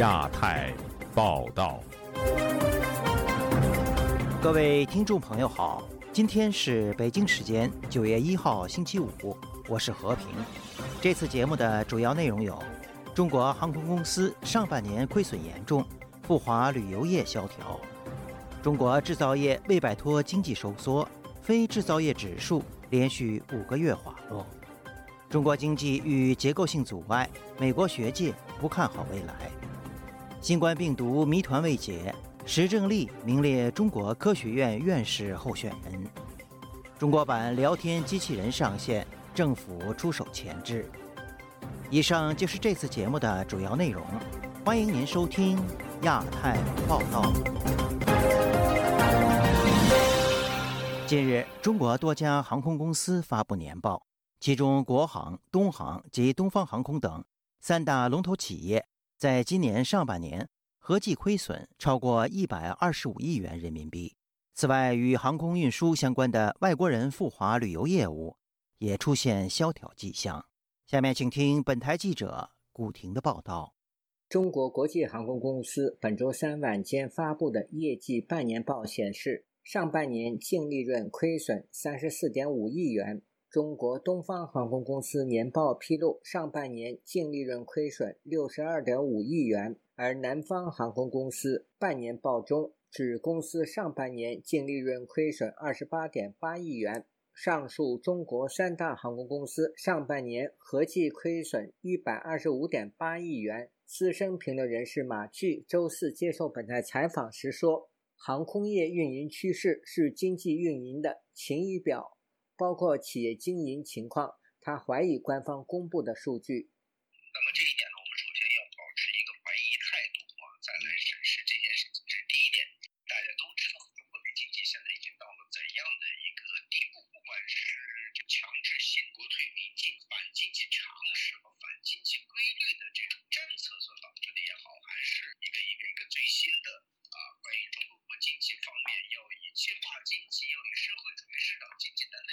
亚太报道，各位听众朋友好，今天是北京时间九月一号星期五，我是和平。这次节目的主要内容有：中国航空公司上半年亏损严重，赴华旅游业萧条；中国制造业未摆脱经济收缩，非制造业指数连续五个月滑落；中国经济遇结构性阻碍，美国学界不看好未来。新冠病毒谜团未解，石正丽名列中国科学院院士候选人。中国版聊天机器人上线，政府出手前置。以上就是这次节目的主要内容，欢迎您收听亚太报道。近日，中国多家航空公司发布年报，其中国航、东航及东方航空等三大龙头企业。在今年上半年，合计亏损超过一百二十五亿元人民币。此外，与航空运输相关的外国人赴华旅游业务也出现萧条迹象。下面请听本台记者古婷的报道。中国国际航空公司本周三晚间发布的业绩半年报显示，上半年净利润亏损三十四点五亿元。中国东方航空公司年报披露，上半年净利润亏损六十二点五亿元，而南方航空公司半年报中指公司上半年净利润亏损二十八点八亿元。上述中国三大航空公司上半年合计亏损一百二十五点八亿元。资深评论人士马巨周四接受本台采访时说：“航空业运营趋势是经济运营的晴雨表。”包括企业经营情况，他怀疑官方公布的数据一点呢，我们首先要保持一个怀疑态度啊，再来审视这件事情，这是第一点。大家都知道，中国的经济现在已经到了怎样的一个地步？不管是强制性国退民进、反经济常识和反经济规律的这种政策所导致的也好，还是一个一个一个最新的啊，关于中国经济方面要以计划经济、要以社会主义市场经济等等。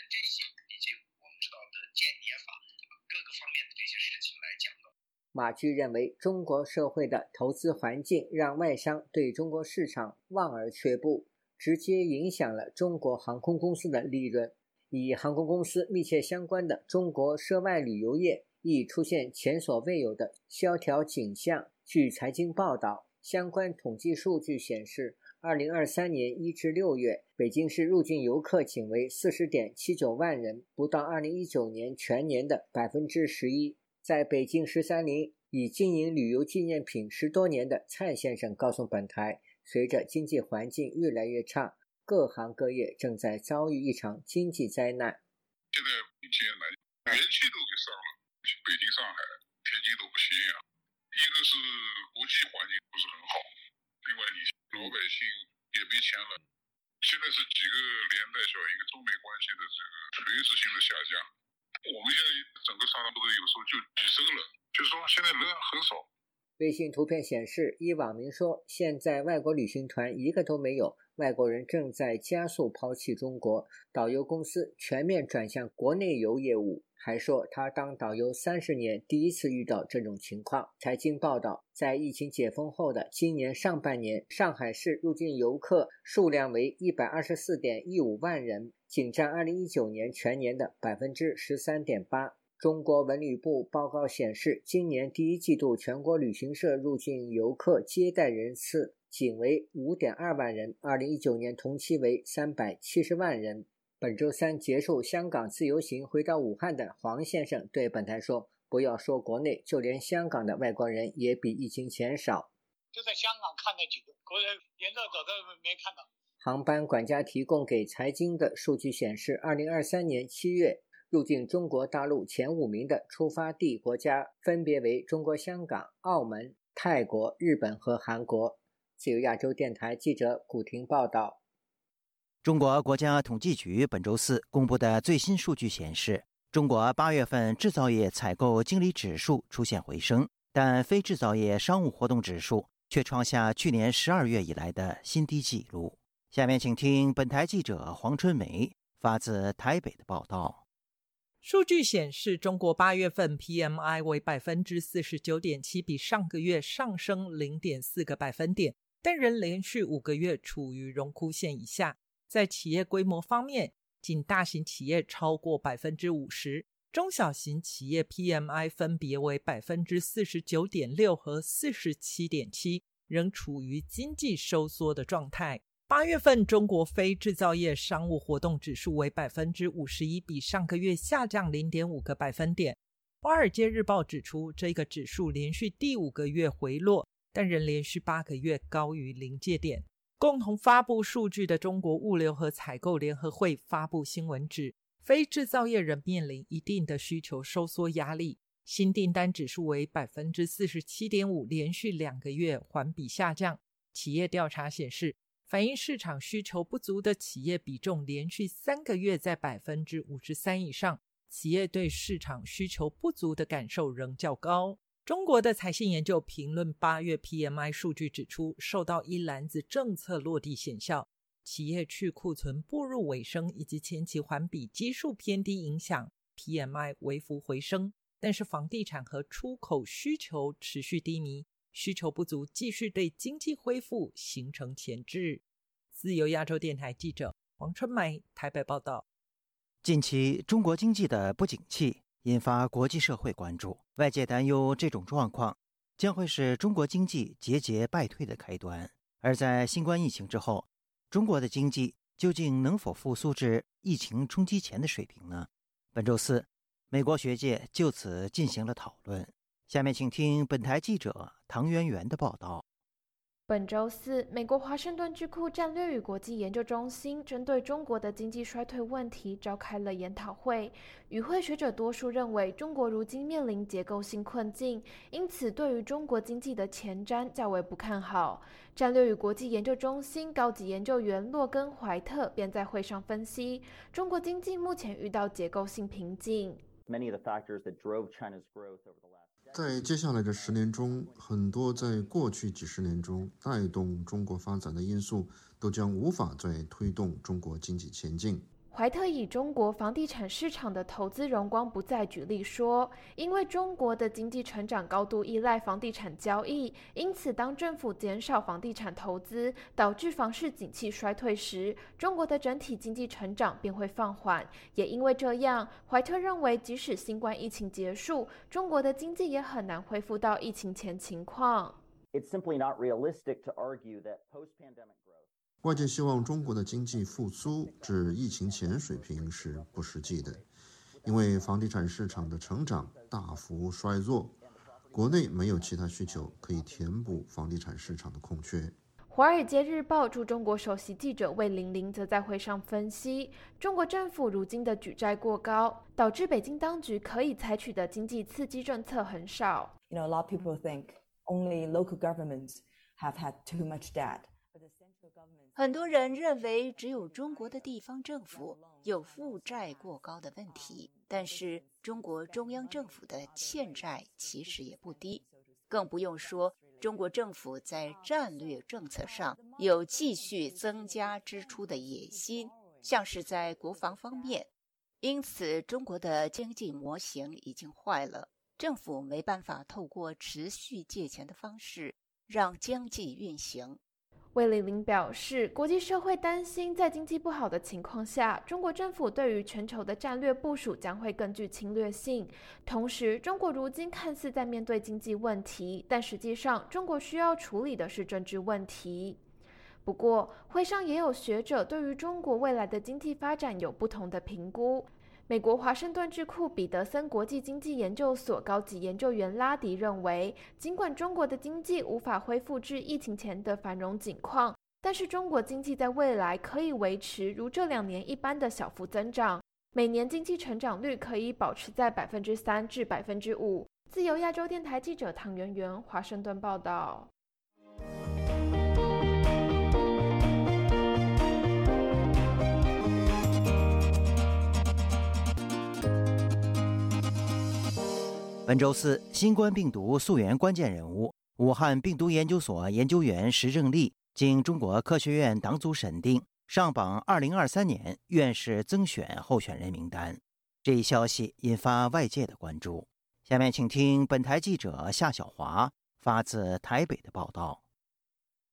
据认为，中国社会的投资环境让外商对中国市场望而却步，直接影响了中国航空公司的利润。与航空公司密切相关的中国涉外旅游业亦出现前所未有的萧条景象。据财经报道，相关统计数据显示，二零二三年一至六月，北京市入境游客仅为四十点七九万人，不到二零一九年全年的百分之十一。在北京十三陵已经营旅游纪念品十多年的蔡先生告诉本台，随着经济环境越来越差，各行各业正在遭遇一场经济灾难。现在很艰难，元气都给上了，北京、上海、天津都不行啊。一个是国际环境不是很好，另外你老百姓也没钱了。现在是几个连带效应，一个中美关系的这个垂直性的下降。我们现在整个商场都有时候就几十个人，就是说现在人很少。微信图片显示，一网民说，现在外国旅行团一个都没有，外国人正在加速抛弃中国，导游公司全面转向国内游业务。还说他当导游三十年，第一次遇到这种情况。财经报道，在疫情解封后的今年上半年，上海市入境游客数量为一百二十四点一五万人。仅占二零一九年全年的百分之十三点八。中国文旅部报告显示，今年第一季度全国旅行社入境游客接待人次仅为五点二万人，二零一九年同期为三百七十万人。本周三结束香港自由行回到武汉的黄先生对本台说：“不要说国内，就连香港的外国人也比疫情前少。就在香港看到几个，国人连着走都没看到。”航班管家提供给财经的数据显示，二零二三年七月入境中国大陆前五名的出发地国家分别为中国香港、澳门、泰国、日本和韩国。自由亚洲电台记者古婷报道。中国国家统计局本周四公布的最新数据显示，中国八月份制造业采购经理指数出现回升，但非制造业商务活动指数却创下去年十二月以来的新低纪录。下面请听本台记者黄春梅发自台北的报道。数据显示，中国八月份 PMI 为百分之四十九点七，比上个月上升零点四个百分点，但仍连续五个月处于荣枯线以下。在企业规模方面，仅大型企业超过百分之五十，中小型企业 PMI 分别为百分之四十九点六和四十七点七，仍处于经济收缩的状态。八月份中国非制造业商务活动指数为百分之五十一，比上个月下降零点五个百分点。华尔街日报指出，这个指数连续第五个月回落，但仍连续八个月高于临界点。共同发布数据的中国物流和采购联合会发布新闻指，非制造业仍面临一定的需求收缩压力。新订单指数为百分之四十七点五，连续两个月环比下降。企业调查显示。反映市场需求不足的企业比重连续三个月在百分之五十三以上，企业对市场需求不足的感受仍较高。中国的财信研究评论八月 PMI 数据指出，受到一篮子政策落地显效、企业去库存步入尾声以及前期环比基数偏低影响，PMI 微幅回升，但是房地产和出口需求持续低迷。需求不足，继续对经济恢复形成前置。自由亚洲电台记者王春梅台北报道。近期中国经济的不景气引发国际社会关注，外界担忧这种状况将会是中国经济节节败退的开端。而在新冠疫情之后，中国的经济究竟能否复苏至疫情冲击前的水平呢？本周四，美国学界就此进行了讨论。下面请听本台记者唐媛媛的报道。本周四，美国华盛顿智库战略与国际研究中心针对中国的经济衰退问题召开了研讨会。与会学者多数认为，中国如今面临结构性困境，因此对于中国经济的前瞻较为不看好。战略与国际研究中心高级研究员洛根·怀特便在会上分析，中国经济目前遇到结构性瓶颈。在接下来的十年中，很多在过去几十年中带动中国发展的因素，都将无法再推动中国经济前进。怀特以中国房地产市场的投资荣光不再举例说，因为中国的经济成长高度依赖房地产交易，因此当政府减少房地产投资，导致房市景气衰退时，中国的整体经济成长便会放缓。也因为这样，怀特认为，即使新冠疫情结束，中国的经济也很难恢复到疫情前情况。It's simply not realistic to argue that post-pandemic 外界希望中国的经济复苏至疫情前水平是不实际的，因为房地产市场的成长大幅衰弱，国内没有其他需求可以填补房地产市场的空缺。华尔街日报驻中国首席记者魏玲玲则在会上分析，中国政府如今的举债过高，导致北京当局可以采取的经济刺激政策很少。You know, a lot of people think only local governments have had too much debt. 很多人认为只有中国的地方政府有负债过高的问题，但是中国中央政府的欠债其实也不低，更不用说中国政府在战略政策上有继续增加支出的野心，像是在国防方面。因此，中国的经济模型已经坏了，政府没办法透过持续借钱的方式让经济运行。魏玲玲表示，国际社会担心，在经济不好的情况下，中国政府对于全球的战略部署将会更具侵略性。同时，中国如今看似在面对经济问题，但实际上，中国需要处理的是政治问题。不过，会上也有学者对于中国未来的经济发展有不同的评估。美国华盛顿智库彼得森国际经济研究所高级研究员拉迪认为，尽管中国的经济无法恢复至疫情前的繁荣景况，但是中国经济在未来可以维持如这两年一般的小幅增长，每年经济成长率可以保持在百分之三至百分之五。自由亚洲电台记者唐媛媛华盛顿报道。本周四，新冠病毒溯源关键人物、武汉病毒研究所研究员石正丽经中国科学院党组审定，上榜二零二三年院士增选候选人名单。这一消息引发外界的关注。下面请听本台记者夏小华发自台北的报道。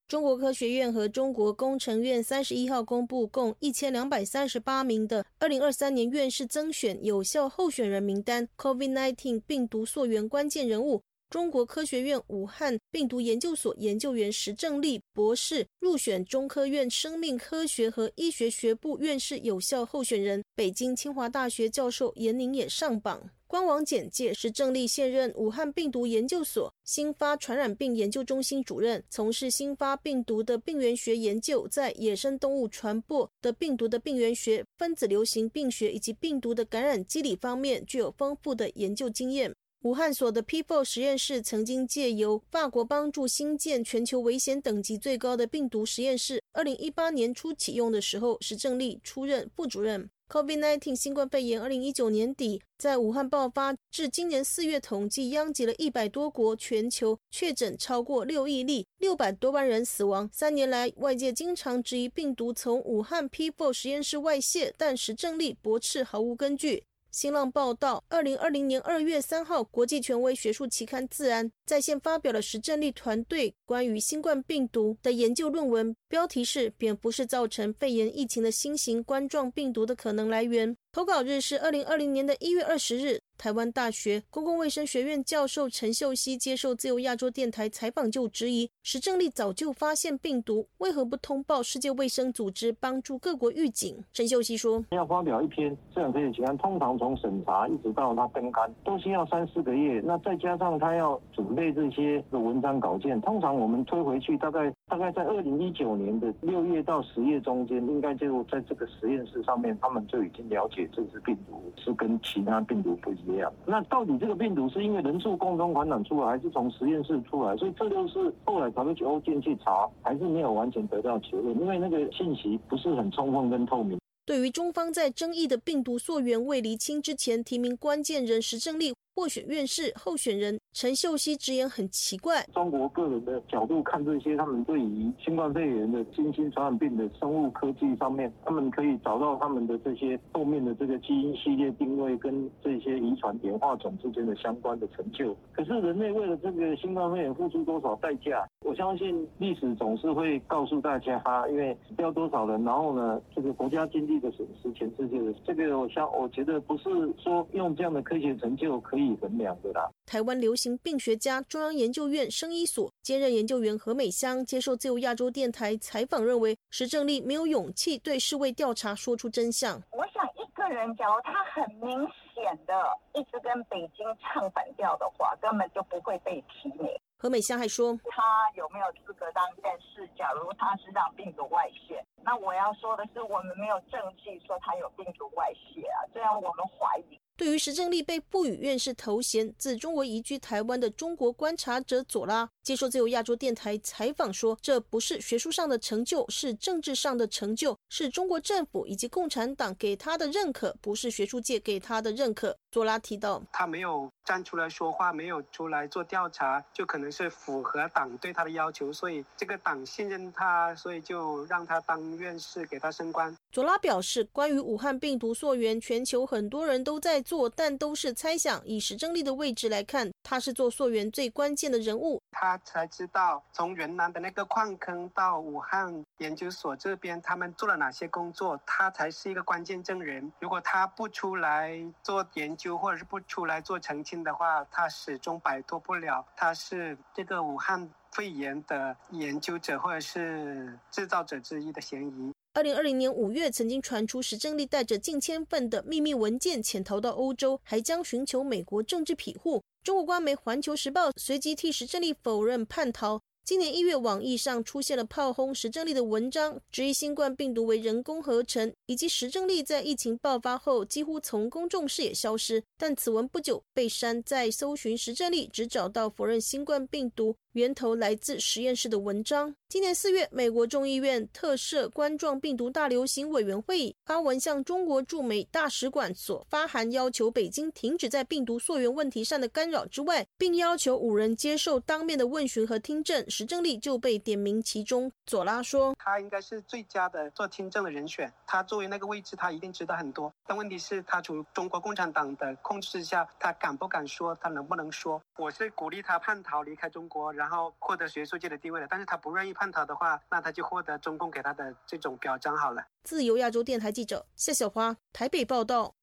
中国科学院和中国工程院三十一号公布共一千两百三十八名的二零二三年院士增选有效候选人名单。COVID-19 病毒溯源关键人物，中国科学院武汉病毒研究所研究员石正丽博士入选中科院生命科学和医学学部院士有效候选人。北京清华大学教授严宁也上榜。官网简介是郑丽现任武汉病毒研究所新发传染病研究中心主任，从事新发病毒的病原学研究，在野生动物传播的病毒的病原学、分子流行病学以及病毒的感染机理方面具有丰富的研究经验。武汉所的 P4 实验室曾经借由法国帮助新建全球危险等级最高的病毒实验室，二零一八年初启用的时候，是郑丽出任副主任。COVID-19 新冠肺炎，二零一九年底在武汉爆发，至今年四月统计殃及了一百多国，全球确诊超过六亿例，六百多万人死亡。三年来，外界经常质疑病毒从武汉 P4 实验室外泄，但实证力驳斥毫无根据。新浪报道，二零二零年二月三号，国际权威学术期刊《自然》在线发表了石正丽团队关于新冠病毒的研究论文，标题是“蝙蝠是造成肺炎疫情的新型冠状病毒的可能来源”。投稿日是二零二零年的一月二十日。台湾大学公共卫生学院教授陈秀熙接受自由亚洲电台采访就质疑：石正丽早就发现病毒，为何不通报世界卫生组织，帮助各国预警？陈秀熙说：“要发表一篇这样科学期刊，通常从审查一直到它更刊，都需要三四个月。那再加上他要准备这些的文章稿件，通常我们推回去，大概大概在二零一九年的六月到十月中间，应该就在这个实验室上面，他们就已经了解这支病毒是跟其他病毒不一样。”那到底这个病毒是因为人畜共同感染出来，还是从实验室出来？所以这就是后来 WHO 进去查，还是没有完全得到结论，因为那个信息不是很充分跟透明。对于中方在争议的病毒溯源未厘清之前提名关键人石正丽。获选院士候选人陈秀熙直言很奇怪：中国个人的角度看这些，他们对于新冠肺炎的新兴传染病的生物科技上面，他们可以找到他们的这些后面的这个基因系列定位跟这些遗传演化种之间的相关的成就。可是人类为了这个新冠肺炎付出多少代价？我相信历史总是会告诉大家，因为死掉多少人，然后呢，这个国家经济的损失，全世界的这个，我想我觉得不是说用这样的科学成就可以。衡量的啦。台湾流行病学家、中央研究院生医所兼任研究员何美香接受自由亚洲电台采访，认为石正丽没有勇气对世卫调查说出真相。我想一个人，假如他很明显的一直跟北京唱反调的话，根本就不会被提名。何美香还说，他有没有资格当院士？假如他是让病毒外泄，那我要说的是，我们没有证据说他有病毒外泄啊，这样我们怀疑。对于石正丽被不予院士头衔，自中国移居台湾的中国观察者左拉接受自由亚洲电台采访说：“这不是学术上的成就，是政治上的成就，是中国政府以及共产党给他的认可，不是学术界给他的认可。”左拉提到：“他没有站出来说话，没有出来做调查，就可能是符合党对他的要求，所以这个党信任他，所以就让他当院士，给他升官。”左拉表示：“关于武汉病毒溯源，全球很多人都在。”做，但都是猜想。以石正丽的位置来看，他是做溯源最关键的人物。他才知道从云南的那个矿坑到武汉研究所这边，他们做了哪些工作，他才是一个关键证人。如果他不出来做研究，或者是不出来做澄清的话，他始终摆脱不了他是这个武汉肺炎的研究者或者是制造者之一的嫌疑。二零二零年五月，曾经传出石正丽带着近千份的秘密文件潜逃到欧洲，还将寻求美国政治庇护。中国官媒《环球时报》随即替石正丽否认叛逃。今年一月，网易上出现了炮轰石正丽的文章，质疑新冠病毒为人工合成，以及石正丽在疫情爆发后几乎从公众视野消失。但此文不久被删，在搜寻石正丽，只找到否认新冠病毒。源头来自实验室的文章。今年四月，美国众议院特设冠状病毒大流行委员会发文向中国驻美大使馆所发函，要求北京停止在病毒溯源问题上的干扰之外，并要求五人接受当面的问询和听证。石正丽就被点名其中。佐拉说：“他应该是最佳的做听证的人选。他作为那个位置，他一定知道很多。但问题是，他处于中国共产党的控制下，他敢不敢说？他能不能说？我是鼓励他叛逃离开中国，然后获得学术界的地位的。但是他不愿意叛逃的话，那他就获得中共给他的这种表彰好了。”自由亚洲电台记者谢小花台北报道。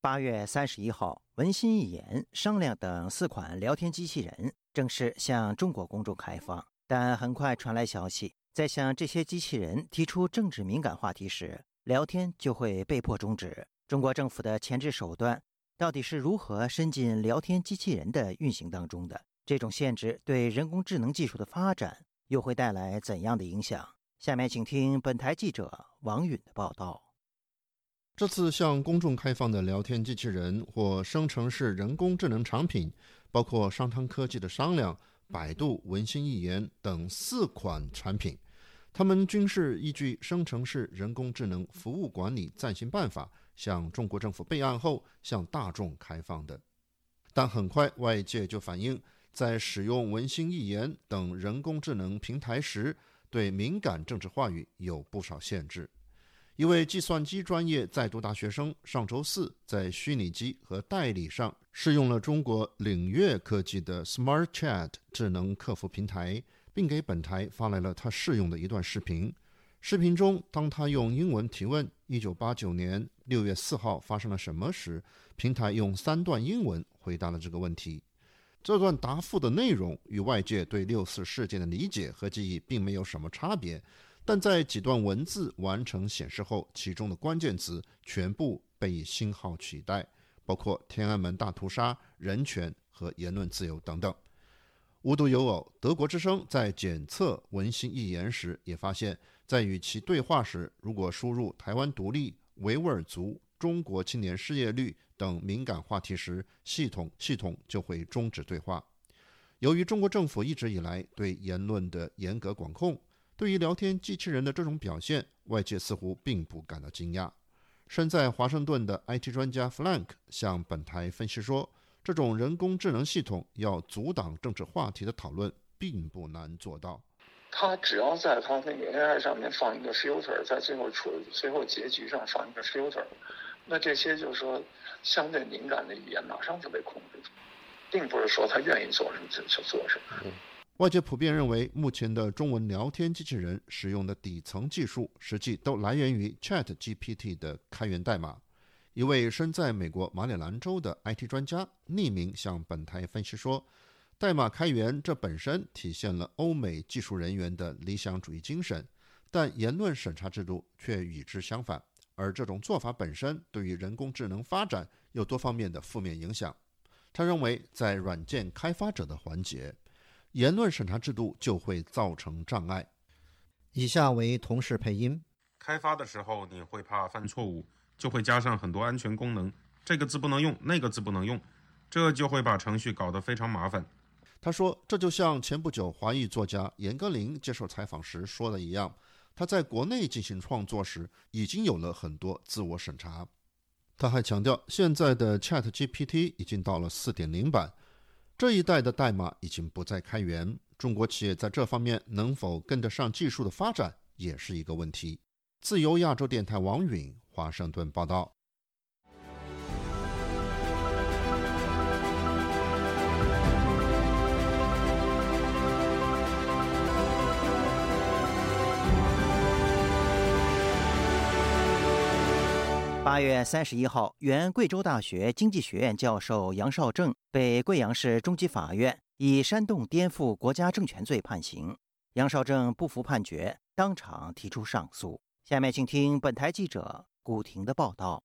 八月三十一号，文心一言、商量等四款聊天机器人正式向中国公众开放。但很快传来消息，在向这些机器人提出政治敏感话题时，聊天就会被迫终止。中国政府的前置手段到底是如何伸进聊天机器人的运行当中的？这种限制对人工智能技术的发展又会带来怎样的影响？下面请听本台记者王允的报道。这次向公众开放的聊天机器人或生成式人工智能产品，包括商汤科技的商量、百度、文心一言等四款产品，它们均是依据《生成式人工智能服务管理暂行办法》向中国政府备案后向大众开放的。但很快，外界就反映，在使用文心一言等人工智能平台时，对敏感政治话语有不少限制。一位计算机专业在读大学生上周四在虚拟机和代理上试用了中国领悦科技的 Smart Chat 智能客服平台，并给本台发来了他试用的一段视频。视频中，当他用英文提问“一九八九年六月四号发生了什么”时，平台用三段英文回答了这个问题。这段答复的内容与外界对六四事件的理解和记忆并没有什么差别。但在几段文字完成显示后，其中的关键词全部被星号取代，包括天安门大屠杀、人权和言论自由等等。无独有偶，德国之声在检测文心一言时，也发现，在与其对话时，如果输入台湾独立、维吾尔族、中国青年失业率等敏感话题时，系统系统就会终止对话。由于中国政府一直以来对言论的严格管控。对于聊天机器人的这种表现，外界似乎并不感到惊讶。身在华盛顿的 IT 专家 Flank 向本台分析说：“这种人工智能系统要阻挡政治话题的讨论，并不难做到。他只要在他那个 AI 上面放一个 filter，在最后出最后结局上放一个 filter，那这些就是说相对敏感的语言马上就被控制住，并不是说他愿意做什么就就做什么。”外界普遍认为，目前的中文聊天机器人使用的底层技术，实际都来源于 ChatGPT 的开源代码。一位身在美国马里兰州的 IT 专家匿名向本台分析说：“代码开源这本身体现了欧美技术人员的理想主义精神，但言论审查制度却与之相反。而这种做法本身对于人工智能发展有多方面的负面影响。”他认为，在软件开发者的环节，言论审查制度就会造成障碍。以下为同事配音：开发的时候你会怕犯错误，就会加上很多安全功能，这个字不能用，那个字不能用，这就会把程序搞得非常麻烦。他说，这就像前不久华裔作家严歌苓接受采访时说的一样，他在国内进行创作时已经有了很多自我审查。他还强调，现在的 ChatGPT 已经到了4.0版。这一代的代码已经不再开源，中国企业在这方面能否跟得上技术的发展，也是一个问题。自由亚洲电台王允华盛顿报道。八月三十一号，原贵州大学经济学院教授杨绍正被贵阳市中级法院以煽动颠覆国家政权罪判刑。杨绍正不服判决，当场提出上诉。下面请听本台记者古婷的报道：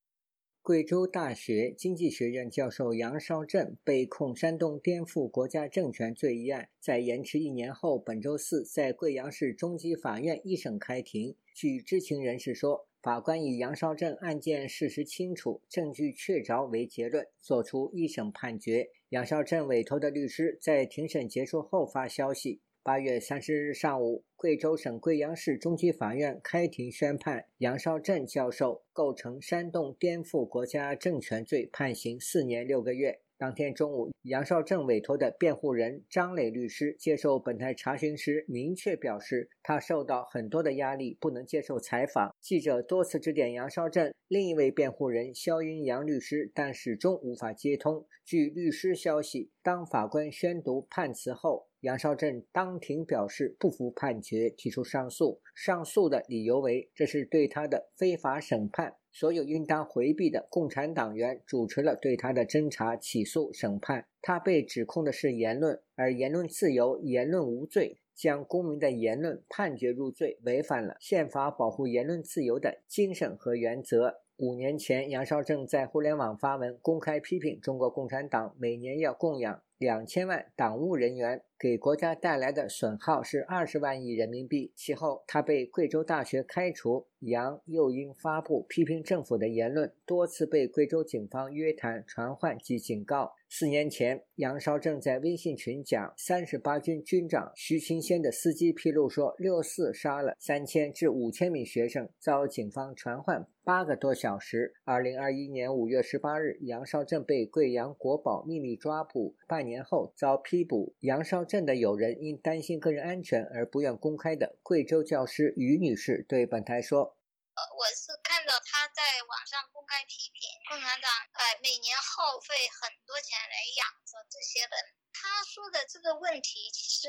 贵州大学经济学院教授杨绍正被控煽动颠覆国家政权罪一案，在延迟一年后，本周四在贵阳市中级法院一审开庭。据知情人士说。法官以杨绍正案件事实清楚、证据确凿为结论，作出一审判决。杨绍正委托的律师在庭审结束后发消息：八月三十日上午，贵州省贵阳市中级法院开庭宣判，杨绍正教授构成煽动颠覆国家政权罪，判刑四年六个月。当天中午，杨少正委托的辩护人张磊律师接受本台查询时，明确表示他受到很多的压力，不能接受采访。记者多次致电杨少正另一位辩护人肖云阳律师，但始终无法接通。据律师消息，当法官宣读判词后，杨绍振当庭表示不服判决，提出上诉。上诉的理由为这是对他的非法审判。所有应当回避的共产党员主持了对他的侦查、起诉、审判。他被指控的是言论，而言论自由、言论无罪，将公民的言论判决入罪，违反了宪法保护言论自由的精神和原则。五年前，杨绍正在互联网发文，公开批评中国共产党每年要供养两千万党务人员。给国家带来的损耗是二十万亿人民币。其后，他被贵州大学开除。杨又因发布批评政府的言论，多次被贵州警方约谈、传唤及警告。四年前，杨绍正在微信群讲三十八军军长徐勤先的司机披露说，六四杀了三千至五千名学生，遭警方传唤八个多小时。二零二一年五月十八日，杨绍振被贵阳国宝秘密抓捕，半年后遭批捕。杨绍。振的友人因担心个人安全而不愿公开的贵州教师于女士对本台说：“呃，我是看到他在网上公开批评共产党，呃，每年耗费很多钱来养着这些人。他说的这个问题，其实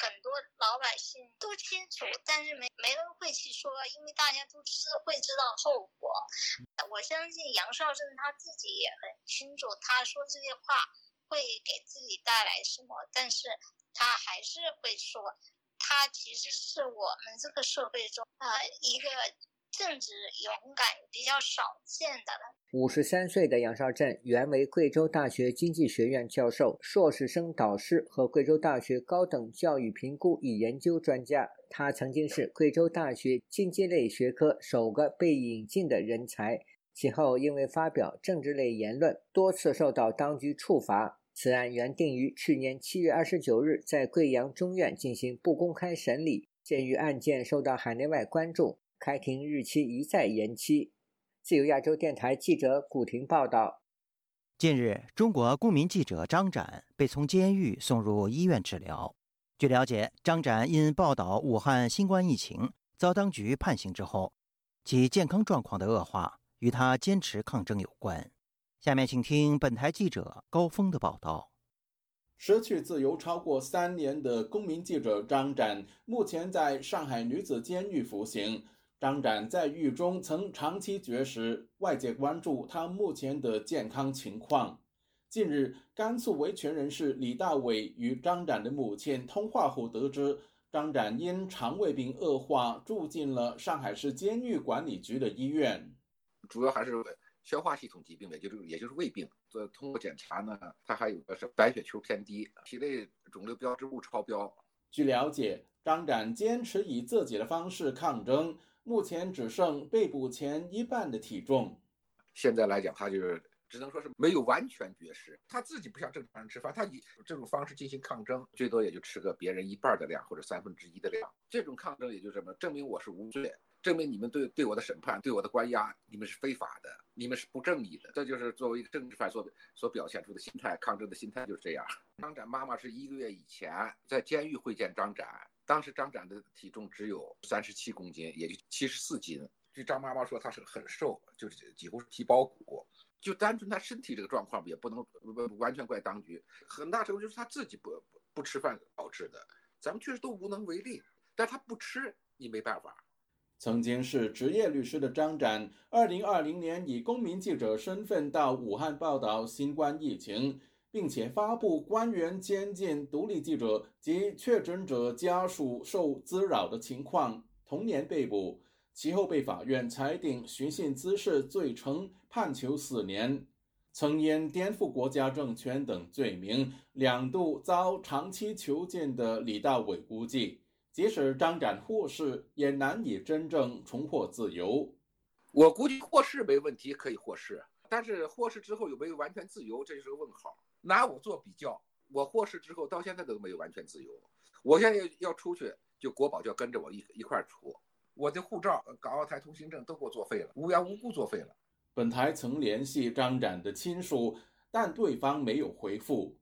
很多老百姓都清楚，但是没没人会去说，因为大家都知会知道后果。我相信杨少正他自己也很清楚，他说这些话。”会给自己带来什么？但是他还是会说，他其实是我们这个社会中啊一个正直、勇敢、比较少见的了。五十三岁的杨绍正原为贵州大学经济学院教授、硕士生导师和贵州大学高等教育评估与研究专家。他曾经是贵州大学经济类学科首个被引进的人才。其后因为发表政治类言论，多次受到当局处罚。此案原定于去年七月二十九日在贵阳中院进行不公开审理，鉴于案件受到海内外关注，开庭日期一再延期。自由亚洲电台记者古婷报道。近日，中国公民记者张展被从监狱送入医院治疗。据了解，张展因报道武汉新冠疫情遭当局判刑之后，其健康状况的恶化。与他坚持抗争有关。下面请听本台记者高峰的报道。失去自由超过三年的公民记者张展，目前在上海女子监狱服刑。张展在狱中曾长期绝食，外界关注他目前的健康情况。近日，甘肃维权人士李大伟与张展的母亲通话后得知，张展因肠胃病恶化，住进了上海市监狱管理局的医院。主要还是消化系统疾病，也就是也就是胃病。这通过检查呢，他还有个是白血球偏低，体内肿瘤标志物超标。据了解，张展坚持以自己的方式抗争，目前只剩被捕前一半的体重。现在来讲，他就是只能说是没有完全绝食，他自己不像正常人吃饭，他以这种方式进行抗争，最多也就吃个别人一半的量或者三分之一的量。这种抗争也就什么，证明我是无罪。证明你们对对我的审判、对我的关押，你们是非法的，你们是不正义的。这就是作为一个政治犯所所表现出的心态，抗争的心态就是这样。张展妈妈是一个月以前在监狱会见张展，当时张展的体重只有三十七公斤，也就七十四斤。据张妈妈说，他是很瘦，就是几乎是皮包骨。就单纯他身体这个状况，也不能完全怪当局，很大程度就是他自己不不吃饭导致的。咱们确实都无能为力，但他不吃，你没办法。曾经是职业律师的张展，二零二零年以公民记者身份到武汉报道新冠疫情，并且发布官员监禁独立记者及确诊者家属受滋扰的情况，同年被捕，其后被法院裁定寻衅滋事罪成，判囚四年。曾因颠覆国家政权等罪名两度遭长期囚禁的李大伟估计。即使张展获释，也难以真正重获自由。我估计获释没问题，可以获释，但是获释之后有没有完全自由，这就是个问号。拿我做比较，我获释之后到现在都没有完全自由。我现在要要出去，就国宝就要跟着我一一块出，我的护照、港澳台通行证都给我作废了，无缘无故作废了。本台曾联系张展的亲属，但对方没有回复。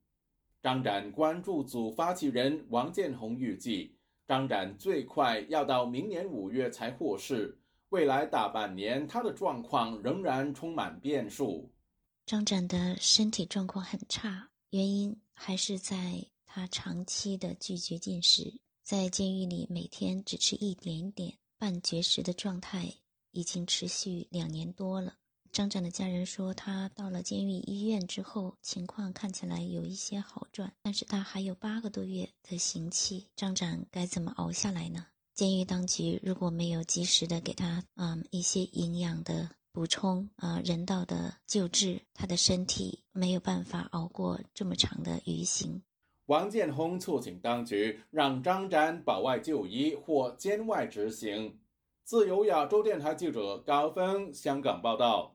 张展关注组发起人王建宏预计，张展最快要到明年五月才获释，未来大半年他的状况仍然充满变数。张展的身体状况很差，原因还是在他长期的拒绝进食，在监狱里每天只吃一点点半绝食的状态，已经持续两年多了。张展的家人说，他到了监狱医院之后，情况看起来有一些好转，但是他还有八个多月的刑期。张展该怎么熬下来呢？监狱当局如果没有及时的给他嗯一些营养的补充啊，人道的救治，他的身体没有办法熬过这么长的余刑。王建宏促请当局让张展保外就医或监外执行。自由亚洲电台记者高峰香港报道。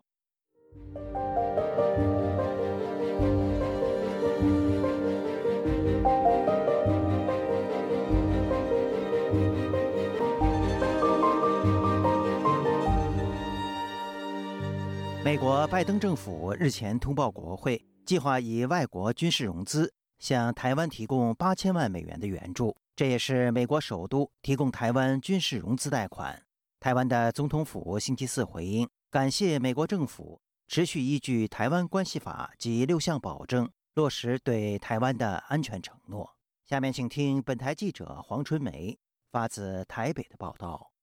美国拜登政府日前通报国会，计划以外国军事融资向台湾提供八千万美元的援助，这也是美国首都提供台湾军事融资贷款。台湾的总统府星期四回应，感谢美国政府。持续依据《台湾关系法》及六项保证，落实对台湾的安全承诺。下面请听本台记者黄春梅发自台北的报道。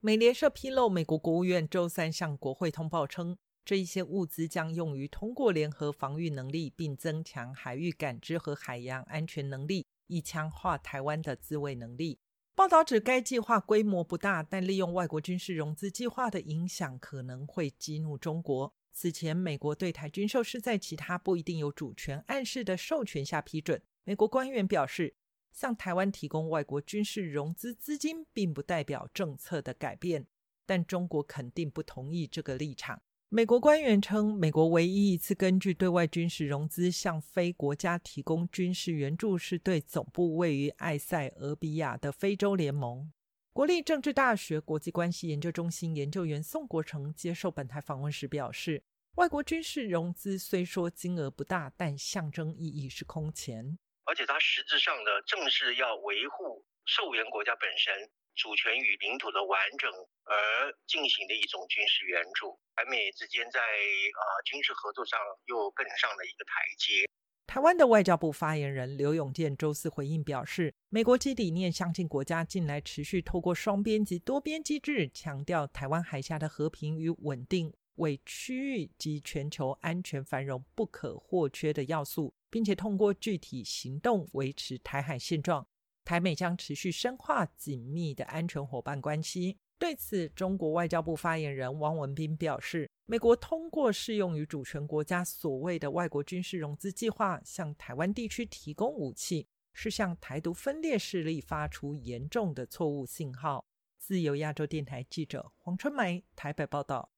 美联社披露，美国国务院周三向国会通报称，这一些物资将用于通过联合防御能力，并增强海域感知和海洋安全能力，以强化台湾的自卫能力。报道指，该计划规模不大，但利用外国军事融资计划的影响可能会激怒中国。此前，美国对台军售是在其他不一定有主权暗示的授权下批准。美国官员表示，向台湾提供外国军事融资资金，并不代表政策的改变，但中国肯定不同意这个立场。美国官员称，美国唯一一次根据对外军事融资向非国家提供军事援助，是对总部位于埃塞俄比亚的非洲联盟。国立政治大学国际关系研究中心研究员宋国成接受本台访问时表示，外国军事融资虽说金额不大，但象征意义是空前，而且它实质上的正是要维护受援国家本身主权与领土的完整而进行的一种军事援助，台美之间在啊军事合作上又更上了一个台阶。台湾的外交部发言人刘永健周四回应表示，美国及理念相近国家近来持续透过双边及多边机制，强调台湾海峡的和平与稳定为区域及全球安全繁荣不可或缺的要素，并且通过具体行动维持台海现状。台美将持续深化紧密的安全伙伴关系。对此，中国外交部发言人汪文斌表示，美国通过适用于主权国家所谓的外国军事融资计划，向台湾地区提供武器，是向台独分裂势力发出严重的错误信号。自由亚洲电台记者黄春梅台北报道。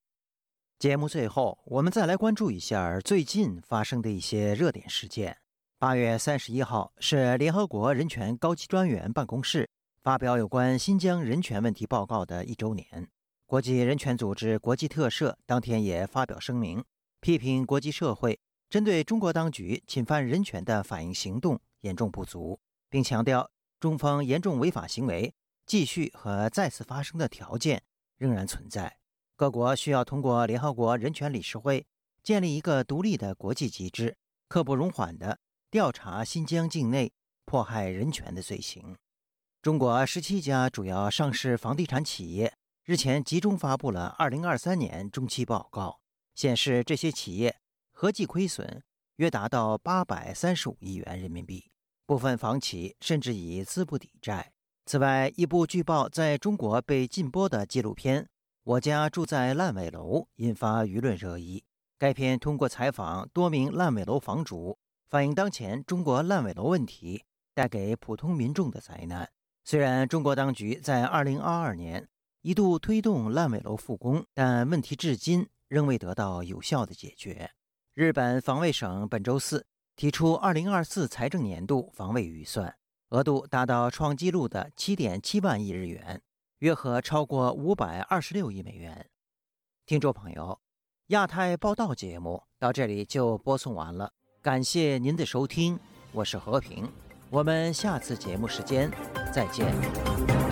节目最后，我们再来关注一下最近发生的一些热点事件。八月三十一号是联合国人权高级专员办公室。发表有关新疆人权问题报告的一周年，国际人权组织国际特赦当天也发表声明，批评国际社会针对中国当局侵犯人权的反应行动严重不足，并强调中方严重违法行为继续和再次发生的条件仍然存在。各国需要通过联合国人权理事会建立一个独立的国际机制，刻不容缓地调查新疆境内迫害人权的罪行。中国十七家主要上市房地产企业日前集中发布了二零二三年中期报告，显示这些企业合计亏损约达到八百三十五亿元人民币，部分房企甚至以资不抵债。此外，一部据报在中国被禁播的纪录片《我家住在烂尾楼》引发舆论热议。该片通过采访多名烂尾楼房主，反映当前中国烂尾楼问题带给普通民众的灾难。虽然中国当局在2022年一度推动烂尾楼复工，但问题至今仍未得到有效的解决。日本防卫省本周四提出2024财政年度防卫预算，额度达到创纪录的7.7万亿日元，约合超过526亿美元。听众朋友，亚太报道节目到这里就播送完了，感谢您的收听，我是和平，我们下次节目时间再见。